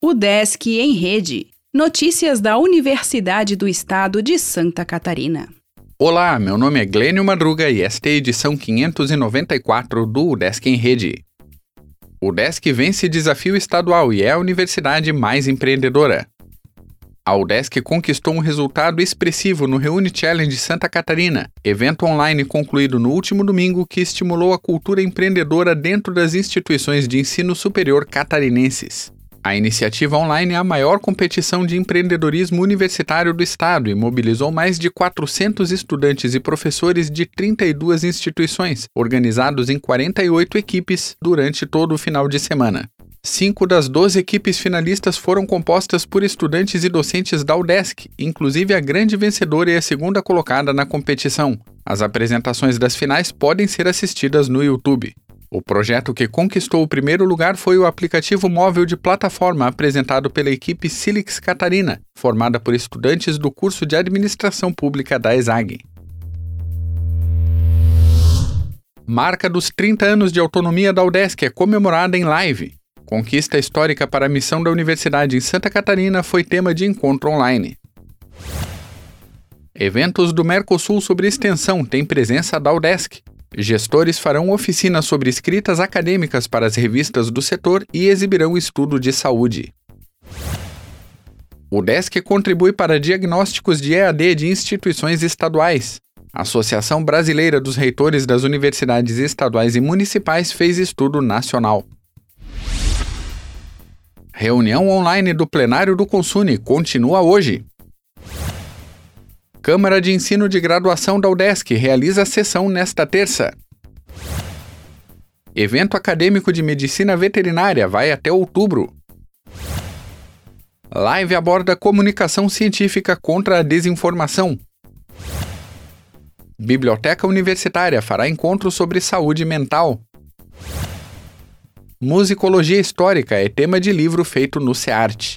O Desk em Rede. Notícias da Universidade do Estado de Santa Catarina. Olá, meu nome é Glênio Madruga e esta é a edição 594 do Desk em Rede. O Desk vence desafio estadual e é a universidade mais empreendedora. A UDESC conquistou um resultado expressivo no Reúne Challenge Santa Catarina, evento online concluído no último domingo que estimulou a cultura empreendedora dentro das instituições de ensino superior catarinenses. A iniciativa online é a maior competição de empreendedorismo universitário do estado e mobilizou mais de 400 estudantes e professores de 32 instituições, organizados em 48 equipes durante todo o final de semana. Cinco das 12 equipes finalistas foram compostas por estudantes e docentes da UDESC, inclusive a grande vencedora e a segunda colocada na competição. As apresentações das finais podem ser assistidas no YouTube. O projeto que conquistou o primeiro lugar foi o aplicativo móvel de plataforma apresentado pela equipe Silix Catarina, formada por estudantes do curso de Administração Pública da ESAG. Marca dos 30 anos de autonomia da UDESC é comemorada em live. Conquista histórica para a missão da Universidade em Santa Catarina foi tema de encontro online. Eventos do Mercosul sobre extensão têm presença da UDESC. Gestores farão oficinas sobre escritas acadêmicas para as revistas do setor e exibirão estudo de saúde. O DESC contribui para diagnósticos de EAD de instituições estaduais. A Associação Brasileira dos Reitores das Universidades Estaduais e Municipais fez estudo nacional. Reunião online do plenário do Consune continua hoje. Câmara de Ensino de Graduação da UDESC realiza sessão nesta terça. Evento acadêmico de medicina veterinária vai até outubro. Live aborda comunicação científica contra a desinformação. Biblioteca Universitária fará encontro sobre saúde mental. Musicologia Histórica é tema de livro feito no SEART.